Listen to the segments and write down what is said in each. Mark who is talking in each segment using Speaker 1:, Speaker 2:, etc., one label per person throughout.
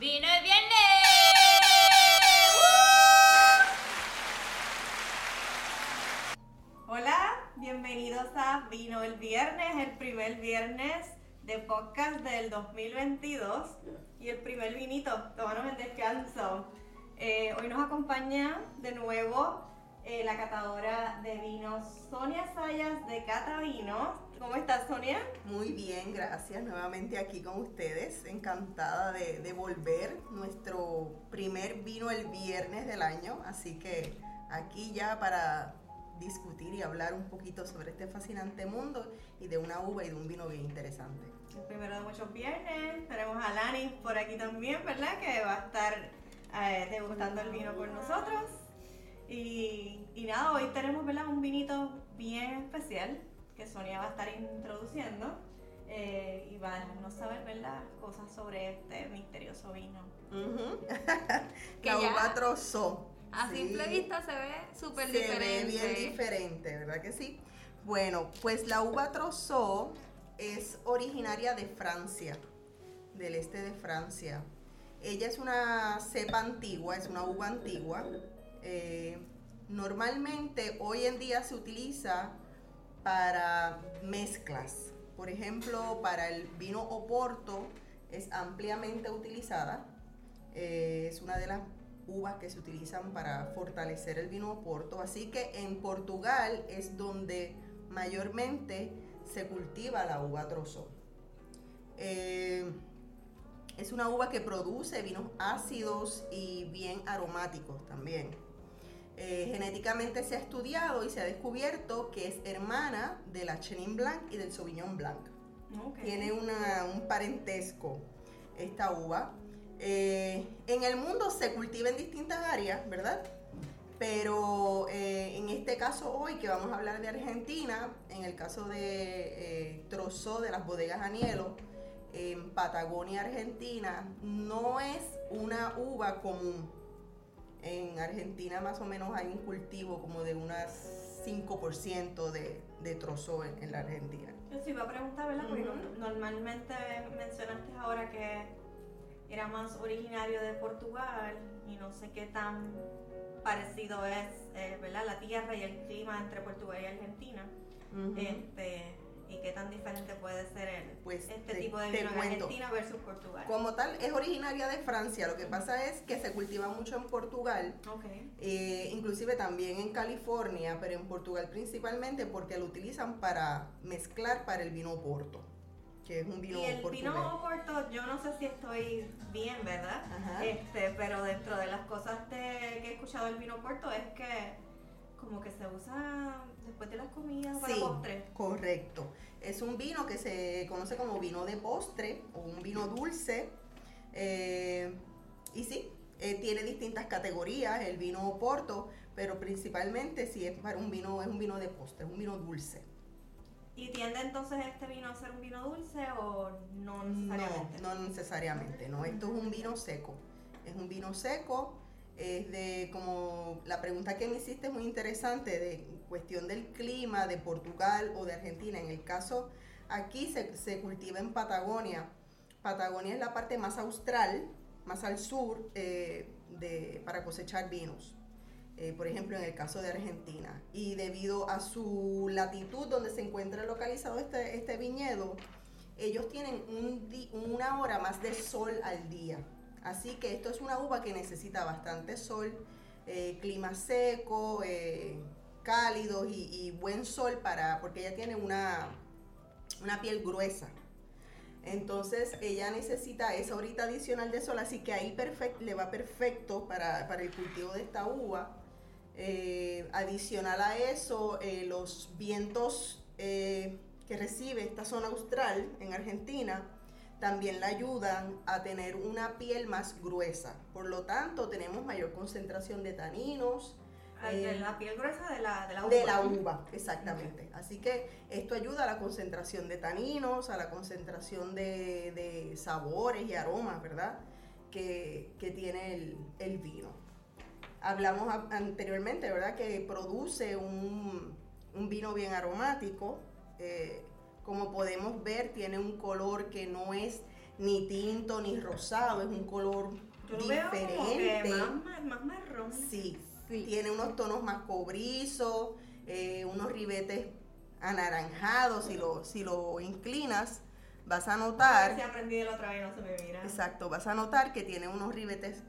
Speaker 1: ¡Vino el viernes!
Speaker 2: Hola, bienvenidos a Vino el Viernes, el primer viernes de podcast del 2022 y el primer vinito, tomanos el descanso. Eh, hoy nos acompaña de nuevo eh, la catadora de vinos Sonia Sayas de Cata Vino. ¿Cómo estás, Sonia?
Speaker 3: Muy bien, gracias. Nuevamente aquí con ustedes. Encantada de, de volver. Nuestro primer vino el viernes del año. Así que aquí ya para discutir y hablar un poquito sobre este fascinante mundo y de una uva y de un vino bien interesante.
Speaker 2: El primero de muchos viernes. Tenemos a Lani por aquí también, ¿verdad? Que va a estar eh, degustando el vino con nosotros. Y, y nada, hoy tenemos ¿verdad? un vinito bien especial que Sonia va a estar introduciendo eh, y va a dejarnos saber ¿verdad? cosas sobre este misterioso vino.
Speaker 1: Que ya-
Speaker 3: uva trozó.
Speaker 1: A
Speaker 3: Sí.
Speaker 1: simple vista se ve súper
Speaker 3: Se
Speaker 1: diferente.
Speaker 3: ve bien diferente, ¿verdad que sí? Bueno, pues la uva trozó es originaria de Francia, del este de Francia. Ella es una cepa antigua, es una uva antigua. Eh, normalmente hoy en día se utiliza para mezclas. Por ejemplo, para el vino Oporto es ampliamente utilizada. Eh, es una de las uvas que se utilizan para fortalecer el vino Oporto. Así que en Portugal es donde mayormente se cultiva la uva trozo. Eh, es una uva que produce vinos ácidos y bien aromáticos también. Eh, genéticamente se ha estudiado y se ha descubierto que es hermana de la Chenin Blanc y del Sauvignon Blanc. Tiene una- un parentesco esta uva. Eh, en el mundo se cultiva en distintas áreas, ¿verdad? Pero eh, en este caso hoy que vamos a hablar de Argentina, en el caso de eh, Trozó de las bodegas Anielo, en Patagonia, Argentina, no es una uva común. En Argentina más o menos hay un cultivo como de unas 5% de, de trozo en, en la Argentina.
Speaker 2: Yo sí iba a preguntar, ¿verdad? Porque normalmente mencionaste ahora que era más originario de Portugal y no sé qué tan parecido es, eh, ¿verdad? La tierra y el clima entre Portugal y Argentina.
Speaker 3: Ujú.
Speaker 2: este, y qué tan diferente puede ser el,
Speaker 3: Pues
Speaker 2: este
Speaker 3: te-
Speaker 2: tipo de vino. Argentina versus Portugal.
Speaker 3: Como tal, es originaria de Francia. Lo que pasa es que se cultiva mucho en Portugal, eh, inclusive también en California, pero en Portugal principalmente porque lo utilizan para mezclar para el vino Porto, que es un vino
Speaker 2: Y el
Speaker 3: portugués.
Speaker 2: vino Oporto, yo no sé si estoy bien, ¿verdad?
Speaker 3: Ajá.
Speaker 2: Este, pero dentro de las cosas de- que he escuchado del vino Oporto es que como que se usa después de las comidas para
Speaker 3: Sí,
Speaker 2: postre.
Speaker 3: correcto. Es un vino que se conoce como vino de postre o un vino dulce. eh, y sí, eh, tiene distintas categorías el vino Porto, pero principalmente si es para un vino, es un vino de postre, es un vino dulce.
Speaker 2: ¿Y tiende entonces este vino a ser un vino dulce o no
Speaker 3: No,
Speaker 2: necesariamente?
Speaker 3: no necesariamente, no. Esto es un vino seco. Es un vino seco. Es de como la pregunta que me hiciste es muy interesante de cuestión del clima de Portugal o de Argentina. En el caso aquí se, se cultiva en Patagonia. Patagonia es la parte más austral, más al sur eh, de, para cosechar vinos. Eh, por ejemplo, en el caso de Argentina. Y debido a su latitud donde se encuentra localizado este, este viñedo, ellos tienen un una hora más de sol al día. Así que esto es una uva que necesita bastante sol, eh, clima seco, eh, cálido y, buen sol para, porque ella tiene una, una piel gruesa. Entonces ella necesita esa horita adicional de sol, así que ahí le va perfecto para, para el cultivo de esta uva. Eh, adicional a eso, los vientos que recibe esta zona austral en Argentina también la ayudan a tener una piel más gruesa. Por lo tanto, tenemos mayor concentración de taninos.
Speaker 2: Al de
Speaker 3: eh,
Speaker 2: la piel gruesa de la, de la uva.
Speaker 3: de la uva, exactamente. Así que esto ayuda a la concentración de taninos, a la concentración de, de sabores y aromas, ¿verdad? Que, que tiene el, el vino. Hablamos a- anteriormente, ¿verdad? Que produce un, un vino bien aromático. eh, como podemos ver, tiene un color que no es ni tinto ni rosado, es un color
Speaker 2: Yo lo veo como que
Speaker 3: diferente.
Speaker 2: más, más marrón.
Speaker 3: Sí,
Speaker 1: Sí.
Speaker 3: tiene unos tonos más cobrizos, eh, unos ribetes anaranjados, si lo, si lo inclinas vas a
Speaker 2: A ver
Speaker 3: notar,
Speaker 2: si aprendí de la otra vez no se me mira.
Speaker 3: exacto, vas a notar que tiene unos ribetes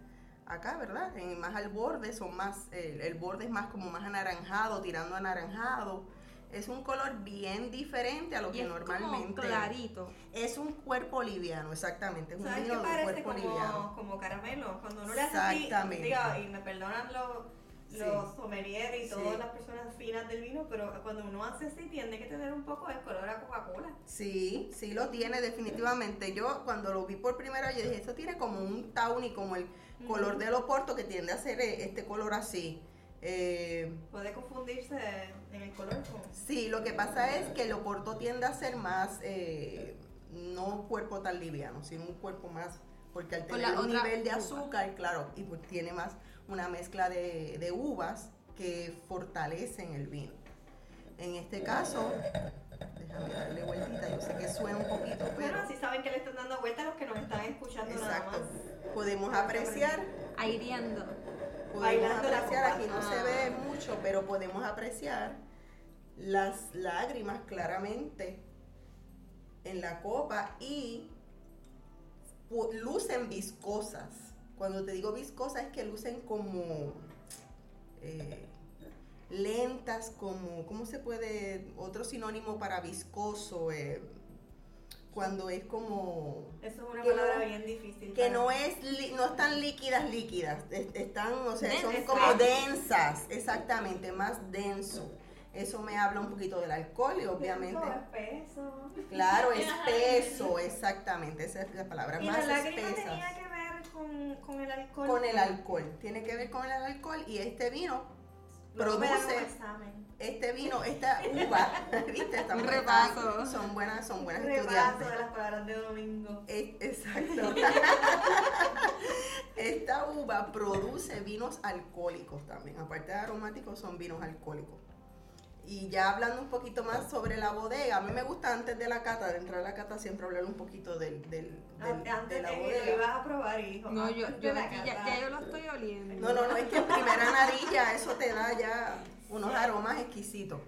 Speaker 3: acá, ¿verdad? En- más al borde, son más, el, el borde es más como más anaranjado, tirando anaranjado. Es un color bien diferente a lo
Speaker 1: Y
Speaker 3: que
Speaker 1: es
Speaker 3: normalmente
Speaker 1: como clarito.
Speaker 3: es un cuerpo liviano, exactamente, es un
Speaker 2: ¿Sabes qué
Speaker 3: vino
Speaker 2: parece
Speaker 3: cuerpo liviano.
Speaker 2: como, caramelo? Cuando uno le hace así, digo, y me perdonan los, los sommeliers y
Speaker 3: Sí.
Speaker 2: todas las personas finas del vino, pero cuando uno hace así tiene que tener un poco de color a Coca-Cola.
Speaker 3: Sí, sí lo tiene definitivamente. Yo cuando lo vi por primera vez yo dije, esto tiene como un tawny, como el color del oporto que tiende a ser eh, este color así. Eh,
Speaker 2: Puede confundirse en el color con...
Speaker 3: sí, lo que pasa es que el oporto tiende a ser más, eh, no un cuerpo tan liviano, sino un cuerpo más, porque al tener un nivel de
Speaker 1: uva.
Speaker 3: azúcar, claro, y pues tiene más una mezcla de, de uvas que fortalecen el vino. En este caso, déjame darle vueltita, yo sé que suena un poquito, pero...
Speaker 2: Bueno, así saben que le están dando vuelta a los que nos están escuchando
Speaker 3: Exacto.
Speaker 2: nada más.
Speaker 3: Podemos apreciar,
Speaker 1: Aireando.
Speaker 2: Bailando la
Speaker 3: apreciar, aquí no se
Speaker 1: Ah.
Speaker 3: ve mucho, pero podemos apreciar las lágrimas claramente en la copa y lucen viscosas. Cuando te digo viscosas es que lucen como eh, lentas, como, ¿cómo se puede? Otro sinónimo para viscoso, eh, cuando es como
Speaker 2: Eso es una
Speaker 3: Que
Speaker 2: palabra
Speaker 3: no-
Speaker 2: bien difícil.
Speaker 3: que no es li- no están líquidas líquidas es- están o sea son como densas exactamente más denso eso me habla un poquito del alcohol y obviamente
Speaker 2: espeso.
Speaker 3: claro espeso exactamente esa es la palabra
Speaker 2: Y
Speaker 3: más
Speaker 2: la
Speaker 3: espesas
Speaker 2: tenía que ver con, con el alcohol.
Speaker 3: con el alcohol tiene que ver con el alcohol y este vino produce este vino esta uva viste
Speaker 1: Un repaso.
Speaker 3: son buenas son buenas
Speaker 2: Repaso
Speaker 3: estudiantes
Speaker 2: de las palabras de domingo.
Speaker 3: Exacto. Esta uva produce vinos alcohólicos también. Aparte de aromáticos, son vinos alcohólicos. Y ya hablando un poquito más sobre la bodega, a mí me gusta antes de la cata, de entrar a la cata, siempre hablar un poquito del, del- del-
Speaker 2: Antes
Speaker 3: de la
Speaker 2: lo
Speaker 3: bodega.
Speaker 2: ibas a probar y dijo,
Speaker 1: No, yo, yo
Speaker 2: de
Speaker 1: aquí ya, ya yo lo estoy oliendo.
Speaker 3: No, no, no, es que en primera narilla eso te da ya unos aromas exquisitos.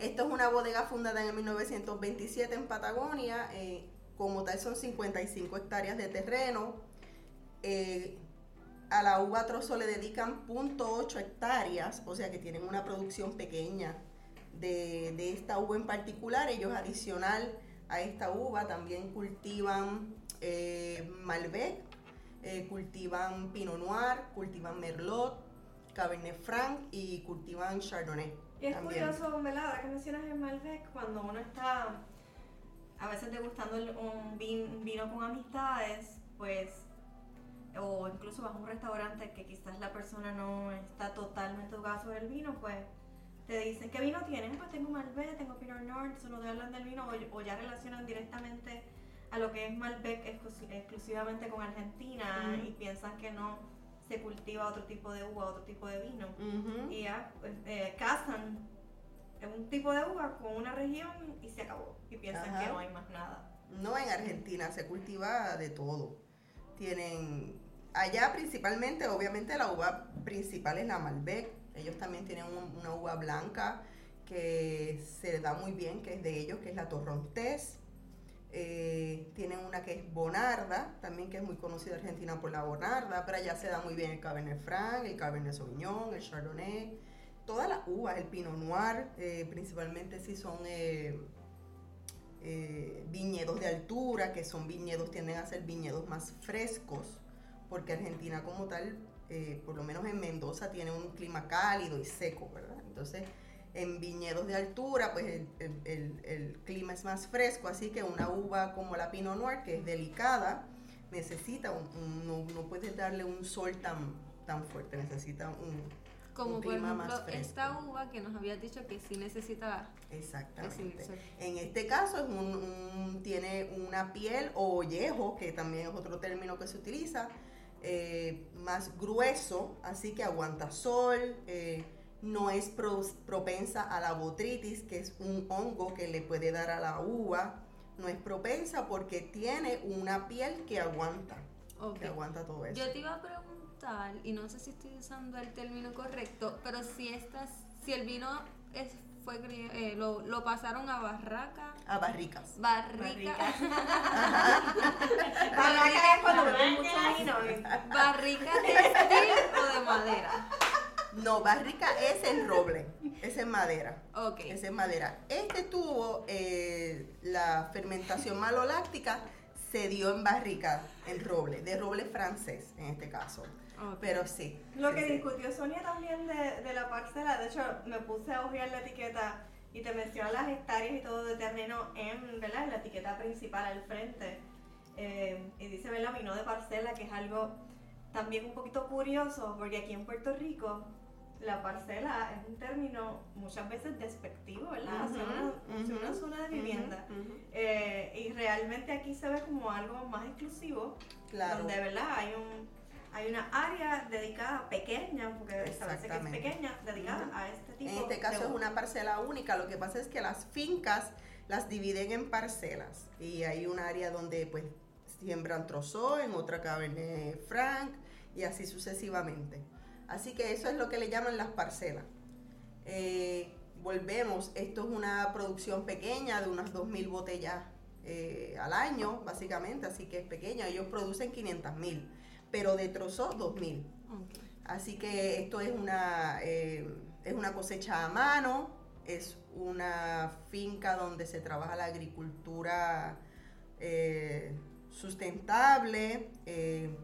Speaker 3: Esto es una bodega fundada en el 1927 en Patagonia. eh, como tal son 55 hectáreas de terreno. Eh, a la uva trozo le dedican 0.8 hectáreas, o sea que tienen una producción pequeña de, de esta uva en particular. Ellos adicional a esta uva también cultivan eh, Malbec, eh, cultivan Pinot Noir, cultivan Merlot, Cabernet Franc y cultivan Chardonnay.
Speaker 2: Y es
Speaker 3: también.
Speaker 2: curioso, ¿verdad? Ahora que mencionas el Malbec, cuando uno está a veces degustando un vin- vino con amistades, pues, o incluso vas a un restaurante que quizás la persona no está totalmente educada sobre el vino, pues te dicen, ¿qué vino tienes? Pues tengo Malbec, tengo Pinot Noir, no te hablan del vino o, o ya relacionan directamente a lo que es Malbec exclus- exclusivamente con Argentina y piensan que no se cultiva otro tipo de uva, otro tipo de vino y ya pues, eh, casan un tipo de uva con una región y se acabó. Y piensan
Speaker 3: Ajá.
Speaker 2: que no hay más nada.
Speaker 3: No, en Argentina se cultiva de todo. Tienen, allá principalmente, obviamente la uva principal es la Malbec. Ellos también tienen un- una uva blanca que se da muy bien, que es de ellos, que es la Torrontés. Eh, tienen una que es Bonarda, también que es muy conocida en Argentina por la Bonarda, pero allá se da muy bien el Cabernet Franc, el Cabernet Sauvignon, el Chardonnay, todas las uvas, el Pinot Noir, eh, principalmente si son eh, eh, viñedos de altura, que son viñedos, tienden a ser viñedos más frescos, porque Argentina como tal, eh, por lo menos en Mendoza, tiene un clima cálido y seco, ¿verdad? Entonces, en viñedos de altura, pues el, el- el- el clima es más fresco, así que una uva como la Pinot Noir, que es delicada, necesita, un, un- no, no puedes darle un sol tan, tan fuerte, necesita un,
Speaker 1: Como por
Speaker 3: clima más
Speaker 1: ejemplo
Speaker 3: fresco.
Speaker 1: esta uva que nos habías dicho que sí necesita
Speaker 3: Exactamente. En este caso es un, un- tiene una piel o ollejo, que también es otro término que se utiliza, eh, más grueso, así que aguanta sol, eh, no es pro- propensa a la botritis, que es un hongo que le puede dar a la uva no es propensa porque tiene una piel que aguanta, que aguanta todo eso.
Speaker 1: Yo te iba a preguntar, y no sé si estoy usando el término correcto, pero si estas, si el vino es, fue eh, lo, lo pasaron a barraca,
Speaker 3: A barricas.
Speaker 1: barrica,
Speaker 2: Barraca es cuando beben mucho vino. ¿eh?
Speaker 1: barrica textil o de madera.
Speaker 3: No, barrica es en roble, es en madera.
Speaker 1: Ok.
Speaker 3: Es en madera. Este tuvo eh, la fermentación maloláctica, se dio en barrica, en roble, de roble francés en este caso.
Speaker 1: Ok.
Speaker 3: Pero sí.
Speaker 2: Lo
Speaker 3: sí,
Speaker 2: que
Speaker 3: sí.
Speaker 2: discutió Sonia también de, de la parcela, de hecho me puse a ojear la etiqueta y te menciona las hectáreas y todo de terreno en, ¿verdad? en la etiqueta principal al frente. Eh, y dice, ¿verdad? Vino de parcela, que es algo también un poquito curioso, porque aquí en Puerto Rico la parcela es un término muchas veces despectivo, ¿verdad? Hacia una, hacia una
Speaker 3: Ujú,
Speaker 2: zona de vivienda.
Speaker 3: ujú.
Speaker 2: Eh, y realmente aquí se ve como algo más exclusivo,
Speaker 3: Claro.
Speaker 2: donde verdad hay un hay una área dedicada pequeña, porque se dice que es pequeña, dedicada a este tipo
Speaker 3: En este caso
Speaker 2: de
Speaker 3: es una parcela única, lo que pasa es que las fincas las dividen en parcelas y hay un área donde pues siembran trozo, en otra cabernet franc y así sucesivamente. Así que eso es lo que le llaman las parcelas. Eh, volvemos, esto es una producción pequeña de unas 2.000 botellas eh, al año, básicamente, así que es pequeña. Ellos producen 500.000, pero de trozo 2.000.
Speaker 1: Ok.
Speaker 3: Así que esto es una, eh, es una cosecha a mano, es una finca donde se trabaja la agricultura eh, sustentable. eh,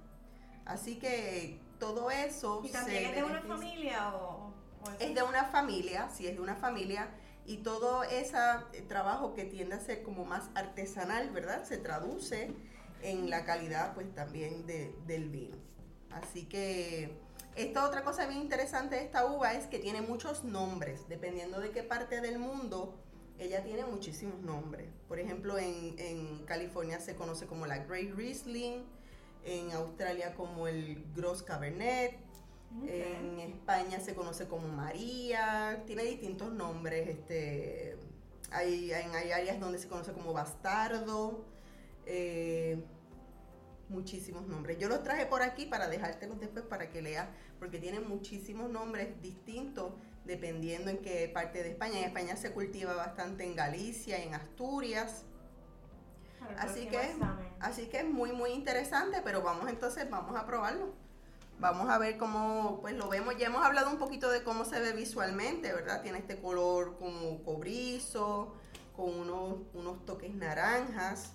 Speaker 3: así que todo eso
Speaker 2: ¿Y también es de una familia o, o
Speaker 3: es de una familia, sí es de una familia, y todo ese trabajo que tiende a ser como más artesanal, ¿verdad? Se traduce en la calidad pues también de- del vino. Así que esta otra cosa bien interesante de esta uva es que tiene muchos nombres, dependiendo de qué parte del mundo, ella tiene muchísimos nombres. Por ejemplo, en, en California se conoce como la Great Riesling, en Australia como el Gros Cabernet, en España se conoce como María, tiene distintos nombres, este, hay, hay, hay áreas donde se conoce como Bastardo, eh, muchísimos nombres. Yo los traje por aquí para dejártelos después para que leas, porque tienen muchísimos nombres distintos dependiendo en qué parte de España. En España se cultiva bastante en Galicia y en Asturias. Así que,
Speaker 2: examen.
Speaker 3: así que es muy muy interesante, pero vamos entonces, vamos a probarlo. Vamos a ver cómo pues lo vemos. Ya hemos hablado un poquito de cómo se ve visualmente, ¿verdad? Tiene este color como cobrizo, con unos, unos toques naranjas.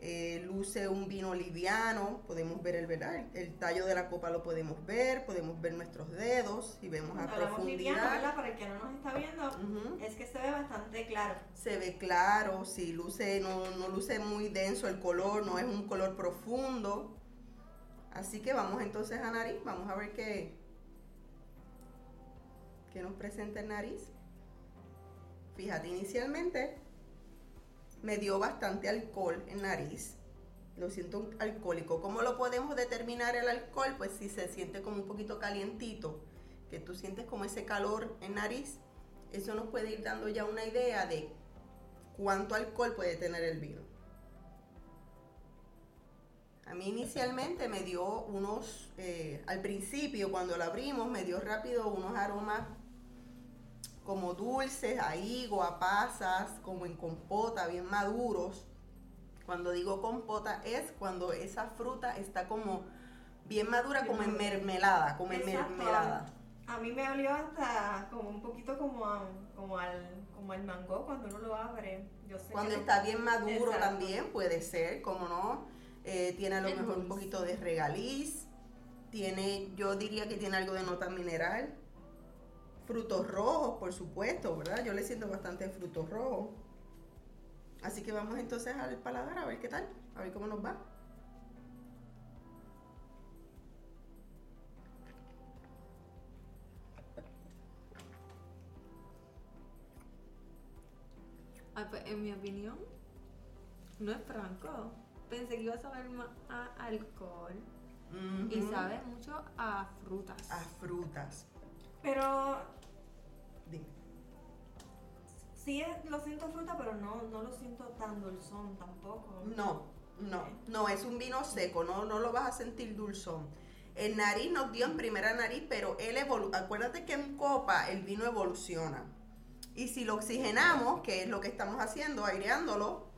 Speaker 3: Eh, luce un vino liviano, podemos ver el, ¿verdad? el, tallo de la copa lo podemos ver, podemos ver nuestros dedos y vemos a
Speaker 2: Hablamos liviano,
Speaker 3: profundidad.
Speaker 2: ¿verdad? Para el que no nos está viendo, es que se ve bastante claro.
Speaker 3: Se ve claro, sí, luce, no, no luce muy denso el color, no es un color profundo. Así que vamos entonces a nariz, vamos a ver qué, qué nos presenta el nariz. Fíjate, inicialmente me dio bastante alcohol en nariz. Lo siento alcohólico. ¿Cómo lo podemos determinar el alcohol? Pues si se siente como un poquito calientito, que tú sientes como ese calor en nariz, eso nos puede ir dando ya una idea de cuánto alcohol puede tener el vino. A mí inicialmente me dio unos, eh, al principio cuando lo abrimos, me dio rápido unos aromas como dulces, a higo, a pasas, como en compota, bien maduros. Cuando digo compota es cuando esa fruta está como bien madura, como en mermelada, como en
Speaker 2: Exacto.
Speaker 3: mermelada.
Speaker 2: A mí me olió hasta como un poquito como, a- como, al, como al mango cuando uno lo abre. Yo sé
Speaker 3: Cuando
Speaker 2: no-
Speaker 3: está bien maduro
Speaker 2: Exacto.
Speaker 3: también puede ser, como no. Eh, tiene a lo mejor un poquito de regaliz. Tiene, yo diría que tiene algo de nota mineral. Frutos rojos, por supuesto, ¿verdad? Yo le siento bastante frutos rojos. Así que vamos entonces al paladar a ver qué tal, a ver cómo nos va.
Speaker 1: Ah, pues, en mi opinión, no es franco. Pensé que iba a saber más a alcohol. Y sabe mucho a frutas.
Speaker 3: A frutas.
Speaker 2: Pero. Sí es- lo siento fruta, pero no, no lo siento tan dulzón tampoco.
Speaker 3: No, no, no, es un vino seco, no, no lo vas a sentir dulzón. El nariz nos dio en primera nariz, pero él evolu acuérdate que en copa el vino evoluciona. Y si lo oxigenamos, que es lo que estamos haciendo, aireándolo,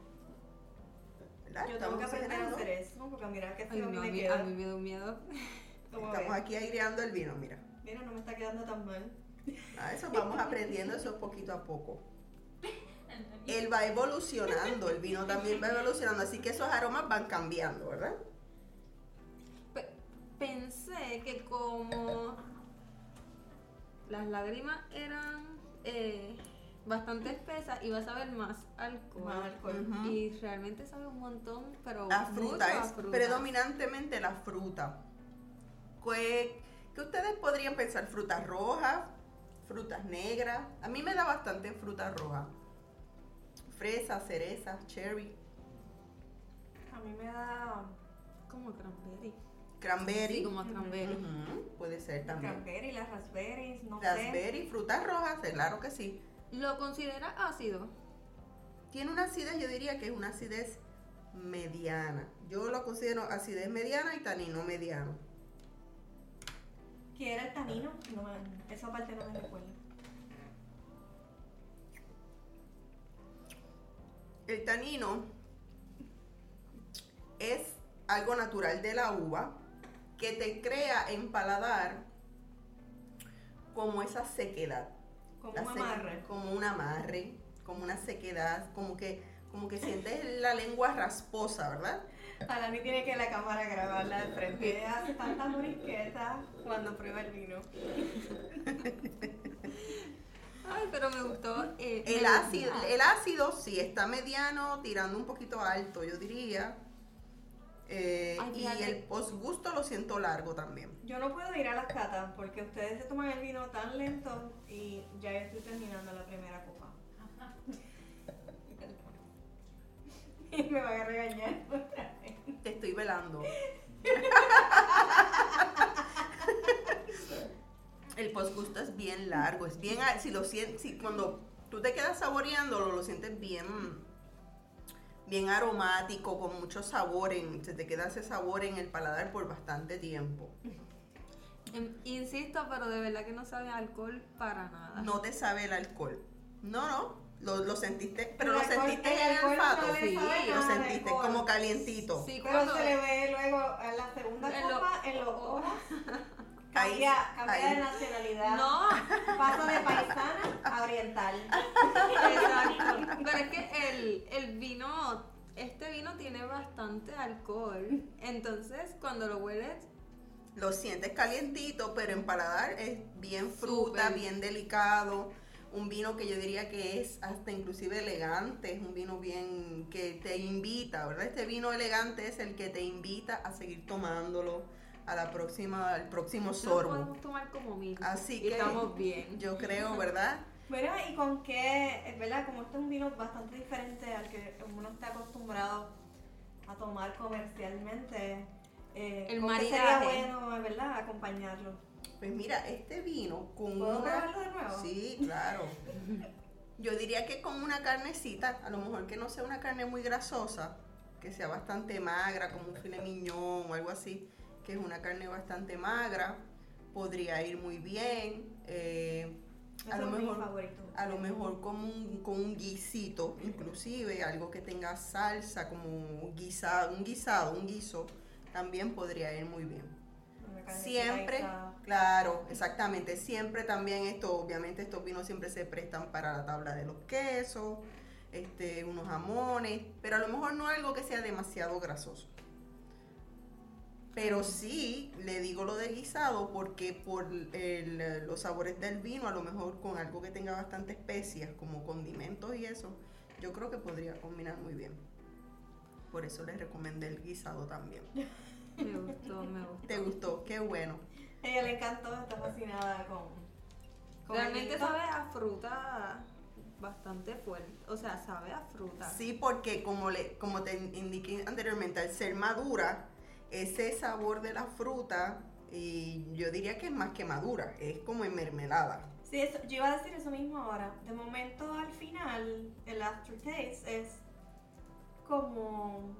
Speaker 3: ¿verdad?
Speaker 2: Yo tengo que aprender a hacer eso, porque mira que feo
Speaker 1: no, a
Speaker 2: me
Speaker 1: mí, a mí me da un miedo.
Speaker 3: Estamos aquí aireando el vino, mira.
Speaker 2: Mira, no me está quedando tan mal.
Speaker 3: A eso vamos aprendiendo eso poquito a poco. Él va evolucionando, el vino también va evolucionando, así que esos aromas van cambiando, ¿verdad?
Speaker 1: Pe- pensé que como las lágrimas eran eh, bastante espesas, iba a saber más alcohol.
Speaker 2: Más alcohol.
Speaker 3: Ujú.
Speaker 1: Y realmente sabe un montón, pero
Speaker 3: La fruta es predominantemente la fruta. ¿Qué, qué ustedes podrían pensar? ¿Frutas rojas? ¿Frutas negras? A mí me da bastante fruta roja. Fresa, cereza, cherry,
Speaker 2: A mí me da
Speaker 1: Como cranberry.
Speaker 3: cranberry.
Speaker 1: Sí, como cranberry.
Speaker 3: Puede ser también.
Speaker 2: cranberry, las raspberries, no sé.
Speaker 3: Raspberry, frutas rojas, claro que sí.
Speaker 1: ¿Lo considera ácido?
Speaker 3: Tiene una acidez, yo diría que es una acidez mediana. Yo lo considero acidez mediana y tanino mediano.
Speaker 2: ¿Qué era el tanino? No esa parte no me recuerdo.
Speaker 3: El tanino es algo natural de la uva que te crea en paladar como esa sequedad.
Speaker 2: Como
Speaker 3: La
Speaker 2: un amarre.
Speaker 3: Como un amarre, como una sequedad, como que, como que sientes la lengua rasposa, ¿verdad?
Speaker 2: Alani tiene que la cámara grabarla de frente. Hace tanta morisqueta cuando prueba el vino.
Speaker 1: Ay, pero me gustó. eh,
Speaker 3: El
Speaker 1: me
Speaker 3: ácido, el ácido sí está mediano, tirando un poquito alto, yo diría. Eh,
Speaker 1: Ay,
Speaker 3: y
Speaker 1: fíjate.
Speaker 3: el postgusto lo siento largo también.
Speaker 2: Yo no puedo ir a las catas porque ustedes se toman el vino tan lento y ya yo estoy terminando la primera copa. y me van a regañar otra vez.
Speaker 3: Te estoy velando. el postgusto es bien largo, es bien, a- si lo sientes, si cuando tú te quedas saboreándolo, lo sientes bien, bien aromático, con mucho sabor, en, se te queda ese sabor en el paladar por bastante tiempo.
Speaker 1: Em, insisto, pero de verdad que no sabe a alcohol para nada.
Speaker 3: No te sabe el alcohol. No, no, lo, lo sentiste, pero
Speaker 2: El
Speaker 3: lo
Speaker 2: alcohol-
Speaker 3: sentiste
Speaker 2: el
Speaker 3: en el
Speaker 2: no
Speaker 3: olfato.
Speaker 1: Sí,
Speaker 3: Lo sentiste como calientito.
Speaker 1: Sí,
Speaker 2: Pero se le ve luego en la segunda
Speaker 1: En lo-
Speaker 2: copa, en los ojos, cambia, de nacionalidad.
Speaker 1: No,
Speaker 2: Pasa de paisana a oriental.
Speaker 1: exacto. Pero es que el, el vino, este vino tiene bastante alcohol. Entonces, cuando lo hueles,
Speaker 3: Lo sientes calientito, pero en paladar es bien fruta, bien delicado. Un vino que yo diría que es hasta inclusive elegante, es un vino bien que te invita, ¿verdad? Este vino elegante es el que te invita a seguir tomándolo a la próxima, al próximo
Speaker 1: lo
Speaker 3: sorbo.
Speaker 1: podemos tomar como mil.
Speaker 3: Así
Speaker 1: y
Speaker 3: que
Speaker 1: estamos bien.
Speaker 3: yo creo, ¿verdad?
Speaker 2: Bueno, y con qué, es verdad, como este es un vino bastante diferente al que uno está acostumbrado a tomar comercialmente, eh,
Speaker 1: El
Speaker 2: ¿con qué sería
Speaker 1: maridaje.
Speaker 2: bueno, es verdad, acompañarlo?
Speaker 3: Pues mira, este vino con
Speaker 2: ¿Puedo
Speaker 3: una...
Speaker 2: probarlo de nuevo?
Speaker 3: Sí, claro. Yo diría que con una carnecita, a lo mejor que no sea una carne muy grasosa, que sea bastante magra, como un filet mignon o algo así, que es una carne bastante magra, podría ir muy bien. eh, a lo mejor, a lo mejor con un, con un guisito, inclusive algo que tenga salsa, como guisado, un guisado, un guiso, también podría ir muy bien. Siempre, claro, exactamente. Siempre también esto, obviamente estos vinos siempre se prestan para la tabla de los quesos, este, unos jamones, pero a lo mejor no algo que sea demasiado grasoso. Pero sí, le digo lo de guisado porque por el- los sabores del vino, a lo mejor con algo que tenga bastante especias, como condimentos y eso, yo creo que podría combinar muy bien. Por eso les recomendé el guisado también.
Speaker 1: Me gustó, me gustó.
Speaker 3: ¿Te gustó? Qué bueno.
Speaker 2: A ella le encantó, está fascinada con, con
Speaker 1: Realmente sabe a fruta bastante fuerte. O sea, sabe a fruta.
Speaker 3: Sí, porque como, le, como te indiqué anteriormente, al ser madura, ese sabor de la fruta, y yo diría que es más que madura, es como en mermelada.
Speaker 2: Sí, eso, yo iba a decir eso mismo ahora. De momento al final, el aftertaste es como,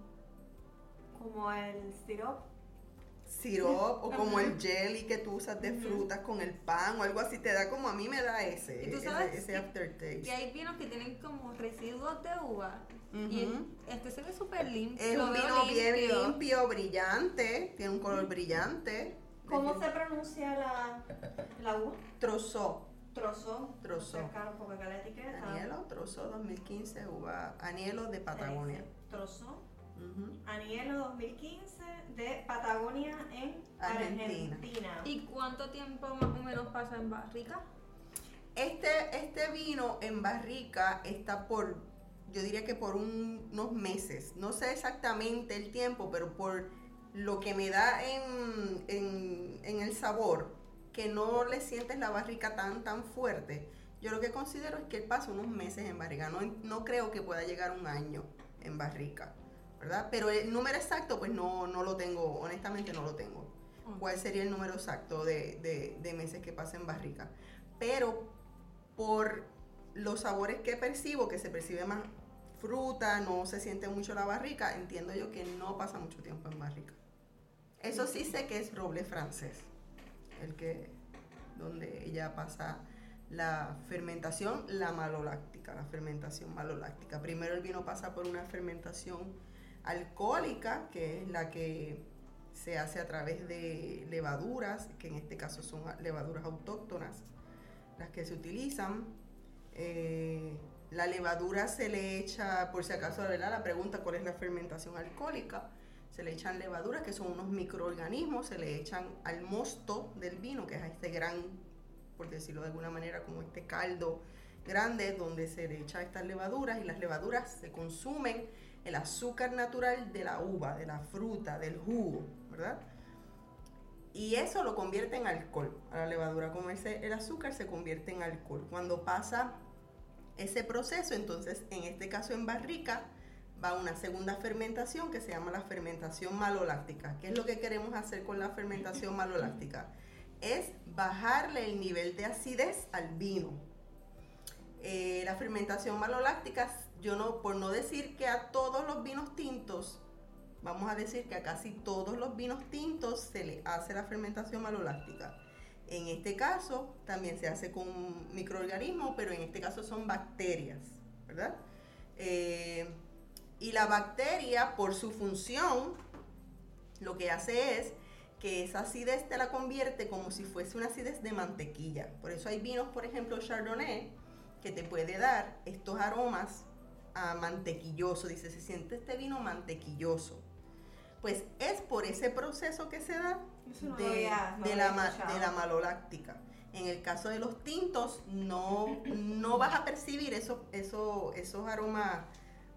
Speaker 2: como el syrup.
Speaker 3: Sirop o como el jelly que tú usas de frutas con el pan o algo así, te da como a mí me da ese,
Speaker 1: ¿Y tú
Speaker 3: ese,
Speaker 1: sabes
Speaker 3: ese aftertaste.
Speaker 1: Que hay vinos que tienen como residuos de uva. Y este se ve súper limpio.
Speaker 3: Es un vino bien
Speaker 1: limpio.
Speaker 3: limpio, brillante, tiene un color brillante.
Speaker 2: ¿Cómo se pronuncia la, la uva?
Speaker 3: Trozo,
Speaker 2: Trozo.
Speaker 3: Trozo.
Speaker 2: Acá la etiqueta.
Speaker 3: Anielo, Trozo 2015, uva Anielo de Patagonia.
Speaker 2: dice Anielo 2015 de Patagonia en
Speaker 3: Argentina.
Speaker 2: Argentina.
Speaker 1: ¿Y cuánto tiempo más o menos pasa en barrica?
Speaker 3: Este, este vino en barrica está por, yo diría que por un- unos meses. No sé exactamente el tiempo, pero por lo que me da en, en- en el sabor, que no le sientes la barrica tan, tan fuerte. Yo lo que considero es que él pasa unos meses en barrica. No, no creo que pueda llegar un año en barrica, ¿verdad? Pero el número exacto, pues no, no lo tengo, honestamente no lo tengo cuál sería el número exacto de, de- de meses que pasa en barrica. Pero por los sabores que percibo, que se percibe más fruta, no se siente mucho la barrica, entiendo yo que no pasa mucho tiempo en barrica. Eso sí sé que es roble francés, el que donde ella pasa la fermentación, la maloláctica, la fermentación maloláctica. Primero el vino pasa por una fermentación alcohólica, que es la que se hace a través de levaduras, que en este caso son levaduras autóctonas, las que se utilizan. Eh, la levadura se le echa, por si acaso, ¿verdad? La pregunta, ¿cuál es la fermentación alcohólica? Se le echan levaduras, que son unos microorganismos, se le echan al mosto del vino, que es a este gran, por decirlo de alguna manera, como este caldo grande, donde se le echa estas levaduras y las levaduras se consumen el azúcar natural de la uva, de la fruta, del jugo, ¿verdad? Y eso lo convierte en alcohol. A la levadura comerse el azúcar se convierte en alcohol. Cuando pasa ese proceso, entonces en este caso en barrica, va una segunda fermentación que se llama la fermentación maloláctica. ¿Qué es lo que queremos hacer con la fermentación maloláctica? Es bajarle el nivel de acidez al vino. Eh, la fermentación maloláctica, yo no, por no decir que a todos los vinos tintos, vamos a decir que a casi todos los vinos tintos se le hace la fermentación maloláctica. En este caso también se hace con microorganismos, pero en este caso son bacterias, ¿verdad? Eh, y la bacteria, por su función, lo que hace es que esa acidez te la convierte como si fuese una acidez de mantequilla. Por eso hay vinos, por ejemplo, Chardonnay, que te puede dar estos aromas a mantequilloso. Dice, se siente este vino mantequilloso. Pues es por ese proceso que se da
Speaker 2: Eso no
Speaker 3: de,
Speaker 2: lo había- no
Speaker 3: de
Speaker 2: lo
Speaker 3: la, de maloláctica. En el caso de los tintos, no, no vas a percibir esos, esos, esos aromas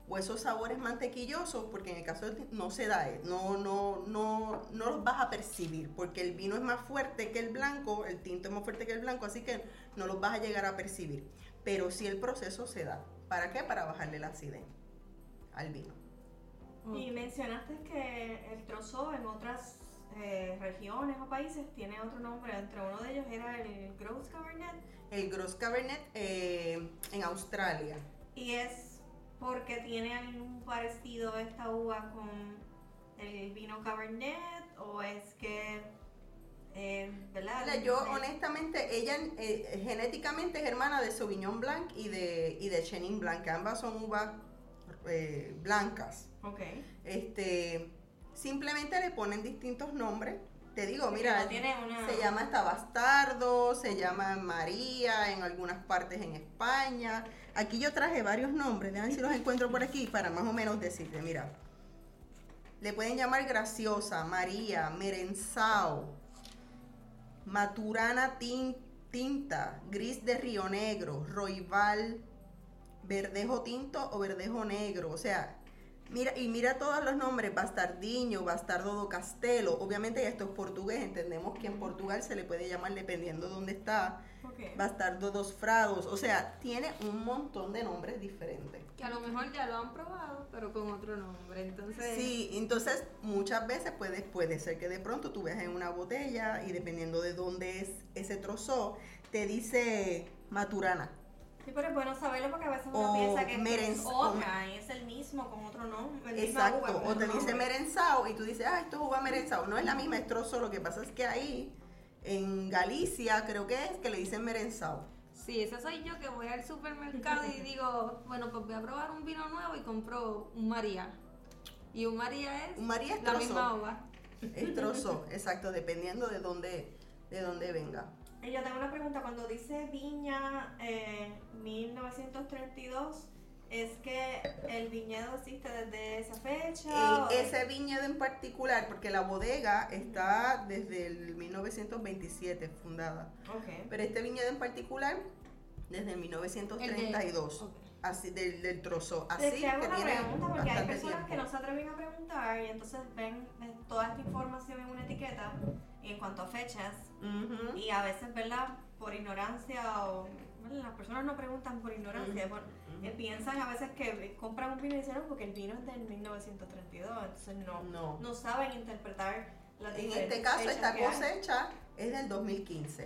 Speaker 3: o esos sabores mantequillosos, porque en el caso del tinto no se da, eh, no, no, no, no los vas a percibir, porque el vino es más fuerte que el blanco, el tinto es más fuerte que el blanco, así que no los vas a llegar a percibir. Pero sí el proceso se da. ¿Para qué? Para bajarle la acidez al vino.
Speaker 2: Y mencionaste que el trozo en otras eh, regiones o países tiene otro nombre. Entre uno de ellos era el Gross Cabernet.
Speaker 3: El Gros Cabernet eh, en Australia.
Speaker 2: Y es porque tiene algún parecido esta uva con el vino Cabernet o es que, eh, ¿verdad?
Speaker 3: Mira, yo honestamente, ella eh, genéticamente es hermana de Sauvignon Blanc y de, y de Chenin Blanc, que ambas son uvas eh, blancas.
Speaker 2: Ok.
Speaker 3: Este, simplemente le ponen distintos nombres. Te digo, mira,
Speaker 2: no tiene una-
Speaker 3: se llama esta Bastardo, se llama María en algunas partes en España. Aquí yo traje varios nombres, déjame ver si los encuentro por aquí para más o menos decirte, mira. Le pueden llamar Graciosa, María, Merenzao, Maturana Tin- Tinta, Gris de Río Negro, Roival, Verdejo Tinto o Verdejo Negro. O sea, Mira, y mira todos los nombres, Bastardiño, Bastardo do Castelo. Obviamente esto es portugués, entendemos que en Portugal se le puede llamar dependiendo de dónde está. Bastardo dos Frados. O sea, tiene un montón de nombres diferentes.
Speaker 1: Que a lo mejor ya lo han probado, pero con otro nombre. Entonces,
Speaker 3: Sí, entonces muchas veces puede, puede ser que de pronto tú veas en una botella y dependiendo de dónde es ese trozo, te dice Maturana.
Speaker 2: Sí, pero es bueno saberlo porque a veces uno piensa que
Speaker 3: merens-
Speaker 2: es otra y es el mismo con otro nombre.
Speaker 3: Exacto,
Speaker 2: uva,
Speaker 3: o te dice merenzao y tú dices, ah, esto es uva merenzao. No es la misma, es trozo. Lo que pasa es que ahí, en Galicia, creo que es que le dicen merenzao.
Speaker 1: sí, esa soy yo que voy al supermercado y digo, bueno, pues voy a probar un vino nuevo y compro un María. Y un María es
Speaker 3: Un María es
Speaker 1: la
Speaker 3: trozo.
Speaker 1: misma uva.
Speaker 3: Es trozo, exacto, dependiendo de dónde, de dónde venga.
Speaker 2: Y yo tengo una pregunta, cuando dice Viña eh, 1932, ¿es que el viñedo existe desde esa fecha? de-
Speaker 3: ese viñedo en particular, porque la bodega está desde el 1927 fundada,
Speaker 2: Ok.
Speaker 3: pero este viñedo en particular desde el 1932,
Speaker 1: Ok.
Speaker 3: así del, del trozo, así que
Speaker 2: hago una
Speaker 3: tiene
Speaker 2: pregunta porque hay personas que
Speaker 3: tiempo.
Speaker 2: no se atreven a preguntar y entonces ven eh, toda esta información en una etiqueta y en cuanto a fechas y a veces, ¿verdad? Por ignorancia o bueno, las personas no preguntan por ignorancia, eh, piensan a veces que compran un vino y dicen, no, porque el vino es del 1932, entonces no,
Speaker 3: No.
Speaker 2: no saben interpretar las
Speaker 3: En este caso, esta
Speaker 2: que hay.
Speaker 3: cosecha es del 2015.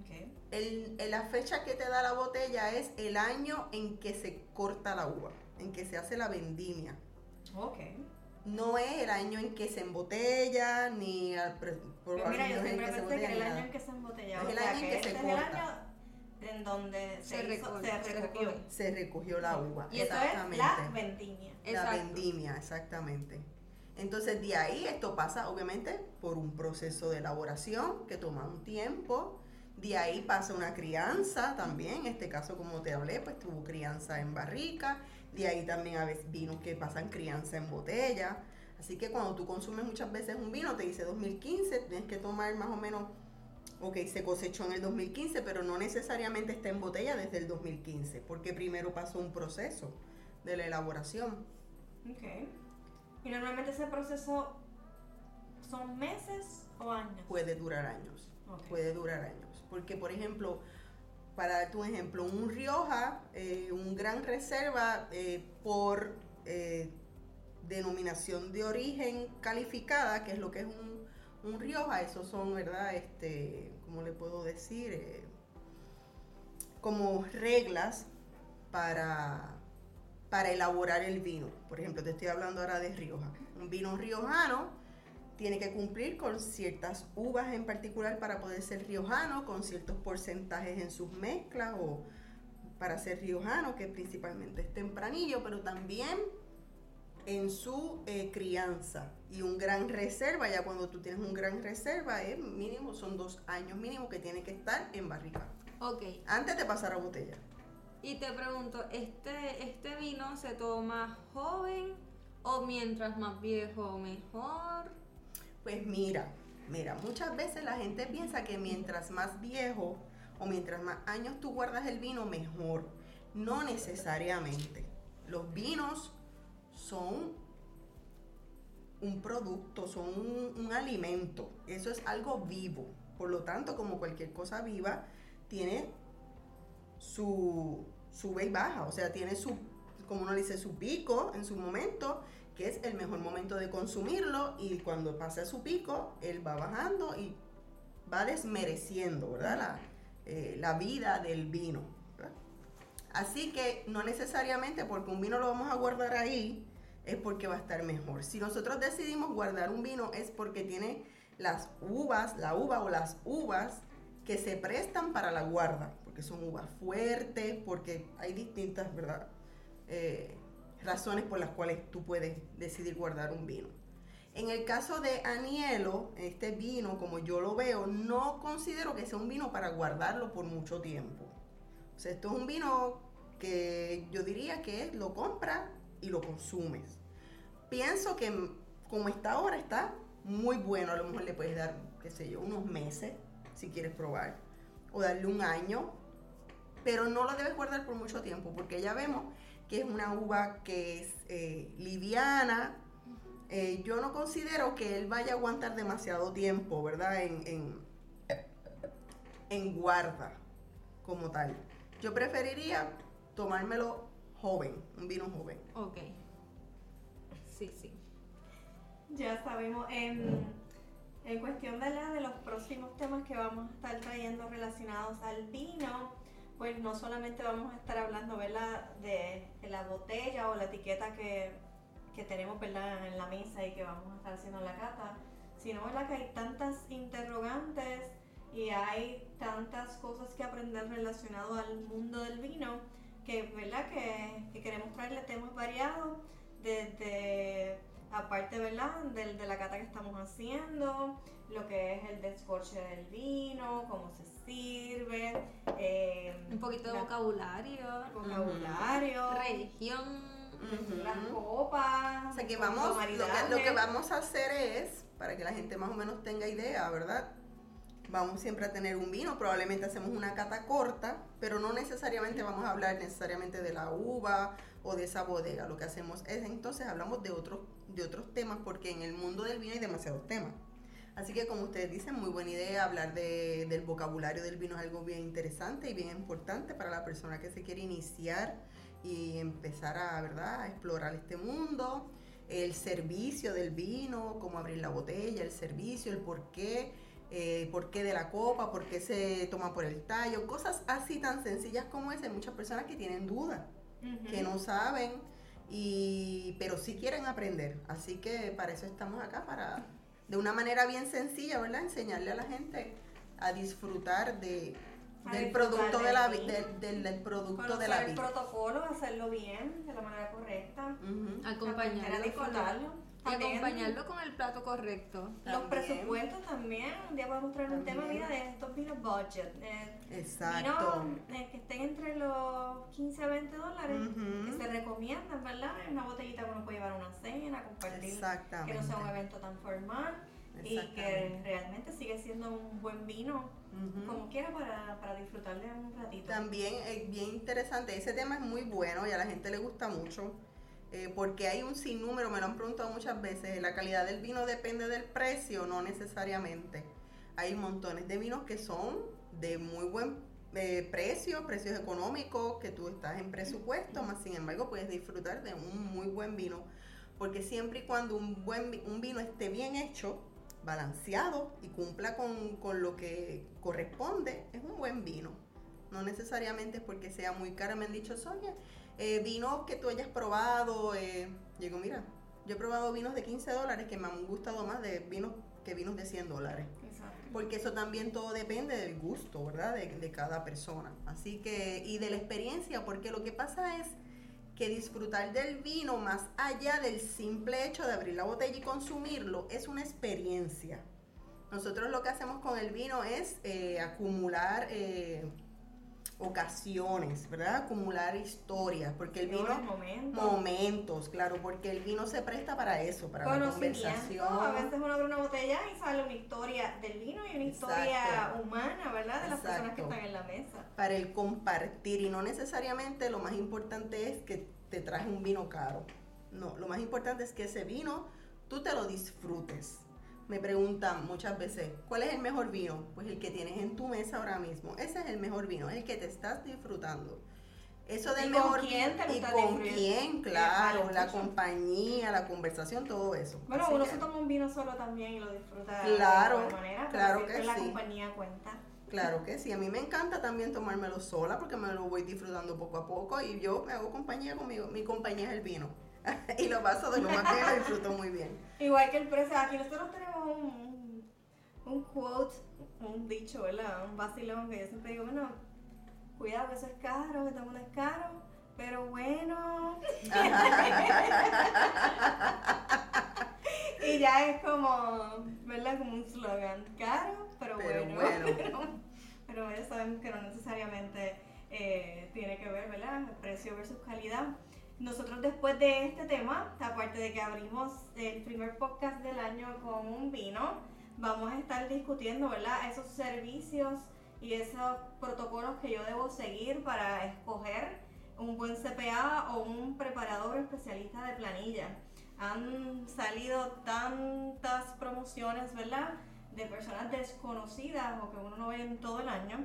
Speaker 2: Ok.
Speaker 3: El, el- la fecha que te da la botella es el año en que se corta la uva, en que se hace la vendimia.
Speaker 2: Ok.
Speaker 3: No es el año en que se embotella, ni al
Speaker 2: Pues mira, yo siempre pensé que era el año en que se embotellaba.
Speaker 3: Es el
Speaker 2: o sea,
Speaker 3: año en
Speaker 2: que
Speaker 3: que
Speaker 2: este
Speaker 3: se
Speaker 2: es el
Speaker 3: corta.
Speaker 2: año en donde se,
Speaker 1: Se
Speaker 2: hizo-
Speaker 1: recoge,
Speaker 2: se recogió.
Speaker 3: Se recogió la uva.
Speaker 2: Y esto es
Speaker 3: exactamente.
Speaker 2: la vendimia.
Speaker 3: La
Speaker 1: Exacto.
Speaker 3: vendimia, exactamente. Entonces de ahí esto pasa obviamente por un proceso de elaboración que toma un tiempo. De ahí pasa una crianza también, en este caso como te hablé, pues tuvo crianza en barrica. De ahí también a veces vinos que pasan crianza en botella. Así que cuando tú consumes muchas veces un vino, te dice 2015, tienes que tomar más o menos, ok, se cosechó en el 2015, pero no necesariamente está en botella desde el 2015, porque primero pasó un proceso de la elaboración.
Speaker 2: Ok. Y normalmente ese proceso son meses o años.
Speaker 3: puede durar años. Puede durar años. Porque, por ejemplo, para darte un ejemplo, un Rioja, eh, un gran reserva eh, por eh, denominación de origen calificada, que es lo que es un, un Rioja, esos son, ¿verdad? Este, ¿cómo le puedo decir? Eh, como reglas para, para elaborar el vino. Por ejemplo, te estoy hablando ahora de Rioja. Un vino riojano tiene que cumplir con ciertas uvas en particular para poder ser riojano, con ciertos porcentajes en sus mezclas o para ser riojano, que principalmente es tempranillo, pero también en su eh, crianza. Y un gran reserva, ya cuando tú tienes un gran reserva, es mínimo, son dos años mínimo que tiene que estar en barrica,
Speaker 1: Ok,
Speaker 3: antes de pasar a botella.
Speaker 1: y te pregunto, ¿este, ¿este vino se toma joven o mientras más viejo mejor?
Speaker 3: Pues mira, mira, muchas veces la gente piensa que mientras más viejo o mientras más años tú guardas el vino, mejor. No necesariamente. Los vinos son un producto, son un, alimento. Eso es algo vivo. Por lo tanto, como cualquier cosa viva, tiene su sube y baja. O sea, tiene su, como uno dice, su pico en su momento, que es el mejor momento de consumirlo. Y cuando pasa su pico, él va bajando y va desmereciendo, ¿verdad? La, eh, vida del vino. Así que no necesariamente porque un vino lo vamos a guardar ahí, es porque va a estar mejor. Si nosotros decidimos guardar un vino es porque tiene las uvas, la uva o las uvas que se prestan para la guarda, porque son uvas fuertes, porque hay distintas, ¿verdad? Eh, razones por las cuales tú puedes decidir guardar un vino. En el caso de Anielo, este vino, como yo lo veo, no considero que sea un vino para guardarlo por mucho tiempo. O sea, esto es un vino que yo diría que lo compras y lo consumes. Pienso que como está ahora está muy bueno, a lo mejor le puedes dar, qué sé yo, unos meses si quieres probar, o darle un año, pero no lo debes guardar por mucho tiempo, porque ya vemos que es una uva que es eh, liviana. Eh, yo no considero que él vaya a aguantar demasiado tiempo, ¿verdad? En, en, en guarda como tal. Yo preferiría tomármelo joven, un vino joven.
Speaker 1: Ok. Sí, sí.
Speaker 2: Ya sabemos, en, en cuestión de, la, de los próximos temas que vamos a estar trayendo relacionados al vino, pues no solamente vamos a estar hablando ¿verdad? De, de la botella o la etiqueta que, que tenemos ¿verdad? en la mesa y que vamos a estar haciendo en la cata, sino ¿verdad? que hay tantas interrogantes y hay tantas cosas que aprender relacionado al mundo del vino que, ¿verdad? que, que queremos traerle temas variados desde aparte ¿verdad? De, de, la cata que estamos haciendo, lo que es el descorche del vino, cómo se sirve, eh,
Speaker 1: un poquito de la, vocabulario,
Speaker 2: vocabulario,
Speaker 1: religión,
Speaker 2: uh -huh. las copas.
Speaker 3: O sea que vamos, lo que, lo que vamos a hacer es, para que la gente más o menos tenga idea, ¿verdad? Vamos siempre a tener un vino, probablemente hacemos una cata corta, pero no necesariamente vamos a hablar necesariamente de la uva o de esa bodega. Lo que hacemos es entonces hablamos de otros, de otros temas, porque en el mundo del vino hay demasiados temas. Así que como ustedes dicen, muy buena idea hablar de, del vocabulario del vino es algo bien interesante y bien importante para la persona que se quiere iniciar y empezar a, ¿verdad? a explorar este mundo. El servicio del vino, cómo abrir la botella, el servicio, el por qué eh, por qué de la copa, por qué se toma por el tallo, cosas así tan sencillas como esa. Hay muchas personas que tienen dudas, uh -huh. que no saben, y, pero sí quieren aprender. Así que para eso estamos acá, para de una manera bien sencilla, ¿verdad? Enseñarle a la gente a disfrutar de,
Speaker 2: A
Speaker 3: del
Speaker 2: disfrutar
Speaker 3: producto de la del, del- del producto de la
Speaker 2: el
Speaker 3: vida.
Speaker 2: protocolo, hacerlo bien, de la manera correcta. Aprender a
Speaker 1: acompañarlo,
Speaker 2: disfrutarlo.
Speaker 1: Y
Speaker 2: También
Speaker 1: acompañarlo con el plato correcto.
Speaker 2: Los presupuestos también. Un día podemos traer un tema, mira, de estos vinos budget. Eh,
Speaker 3: Exacto.
Speaker 2: vinos eh, que estén entre los 15 a 20 dólares. Que se recomiendan, ¿verdad? Es una botellita que uno puede llevar a una cena, compartir. Que
Speaker 3: Exactamente.
Speaker 2: no sea un evento tan formal. Y que realmente sigue siendo un buen vino, como quiera, para, para disfrutarle un ratito.
Speaker 3: También es bien interesante, ese tema es muy bueno y a la gente le gusta mucho, eh, porque hay un sinnúmero, me lo han preguntado muchas veces, la calidad del vino depende del precio, no necesariamente. Hay montones de vinos que son de muy buen eh, precio, precios económicos, que tú estás en presupuesto, más sin embargo puedes disfrutar de un muy buen vino, porque siempre y cuando un, buen, un vino esté bien hecho, balanceado y cumpla con, con lo que corresponde, es un buen vino. No necesariamente es porque sea muy caro. Me han dicho, Sonia, eh, vinos que tú hayas probado. Eh, digo, mira, yo he probado vinos de 15 dólares que me han gustado más de vinos que vinos de 100 dólares.
Speaker 2: Exacto.
Speaker 3: Porque eso también todo depende del gusto, ¿verdad? De, de cada persona. Así que, y de la experiencia, porque lo que pasa es que disfrutar del vino más allá del simple hecho de abrir la botella y consumirlo es una experiencia. Nosotros lo que hacemos con el vino es eh, acumular eh, ocasiones, ¿verdad? Acumular historias, porque el vino...
Speaker 2: momentos.
Speaker 3: Momentos, claro, porque el vino se presta para eso, para la conversación.
Speaker 2: A veces uno abre una botella y sale una historia del vino y una historia humana, ¿verdad? De las personas que están en la mesa.
Speaker 3: para el compartir y no necesariamente lo más importante es que te traje un vino caro. No, lo más importante es que ese vino tú te lo disfrutes. Me preguntan muchas veces, ¿cuál es el mejor vino? Pues el que tienes en tu mesa ahora mismo. Ese es el mejor vino, el que te estás disfrutando. Eso del
Speaker 2: ¿Y con
Speaker 3: mejor
Speaker 2: quién te lo
Speaker 3: y con quién, claro, la
Speaker 2: mucho.
Speaker 3: compañía, la conversación, todo eso.
Speaker 2: Bueno,
Speaker 3: Así
Speaker 2: uno
Speaker 3: que-
Speaker 2: se toma un vino solo también y lo disfruta
Speaker 3: Claro,
Speaker 2: de manera, pero
Speaker 3: claro que
Speaker 2: la
Speaker 3: sí.
Speaker 2: compañía cuenta.
Speaker 3: Claro que sí, a mí me encanta también tomármelo sola porque me lo voy disfrutando poco a poco y yo me hago compañía conmigo. Mi compañía es el vino y lo paso de lo más bien, lo disfruto muy bien.
Speaker 2: Igual que el precio, aquí nosotros tenemos un, un quote, un dicho, ¿verdad? Un vacilón que yo siempre digo, bueno, cuidado que eso es caro, que todo es caro, pero bueno. y ya es como, ¿verdad? Como un slogan, caro, pero,
Speaker 3: Pero
Speaker 2: bueno.
Speaker 3: bueno.
Speaker 2: pero, pero ya sabemos que no necesariamente eh, tiene que ver, ¿verdad? Precio versus calidad. Nosotros después de este tema, aparte de que abrimos el primer podcast del año con un vino, vamos a estar discutiendo, ¿verdad? Esos servicios y esos protocolos que yo debo seguir para escoger un buen CPA o un preparador especialista de planilla. Han salido tantas promociones, ¿verdad? De personas desconocidas o que uno no ve en todo el año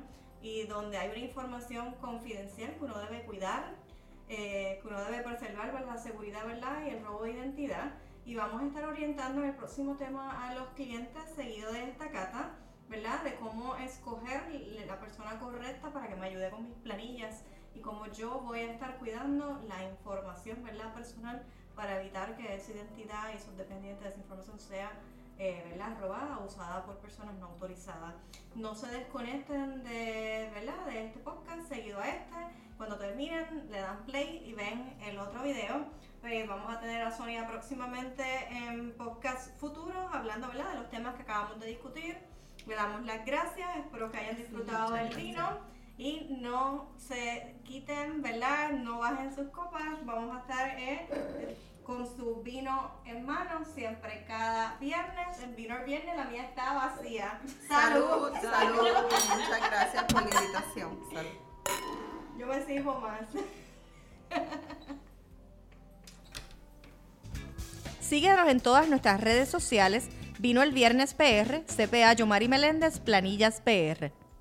Speaker 2: y donde hay una información confidencial que uno debe cuidar, eh, que uno debe preservar la seguridad ¿verdad? y el robo de identidad. Y vamos a estar orientando en el próximo tema a los clientes seguido de esta cata, ¿verdad? De cómo escoger la persona correcta para que me ayude con mis planillas y cómo yo voy a estar cuidando la información ¿verdad? personal para evitar que esa identidad y sus dependientes de esa información sea eh, ¿verdad? robada o usada por personas no autorizadas. No se desconecten de, ¿verdad? de este podcast seguido a este. Cuando terminen, le dan play y ven el otro video. Eh, vamos a tener a Sonia próximamente en podcast futuros hablando ¿verdad? de los temas que acabamos de discutir. Le damos las gracias, espero que hayan disfrutado del vino y no se quiten, ¿verdad? No bajen sus copas. Vamos a estar eh, con su vino en mano siempre cada viernes. El vino el viernes, la mía está vacía.
Speaker 3: Salud, salud. Muchas gracias por la invitación. Salud.
Speaker 2: Yo me sirvo más.
Speaker 4: Síguenos en todas nuestras redes sociales. Vino el viernes PR, CPA Yomari Meléndez, Planillas PR.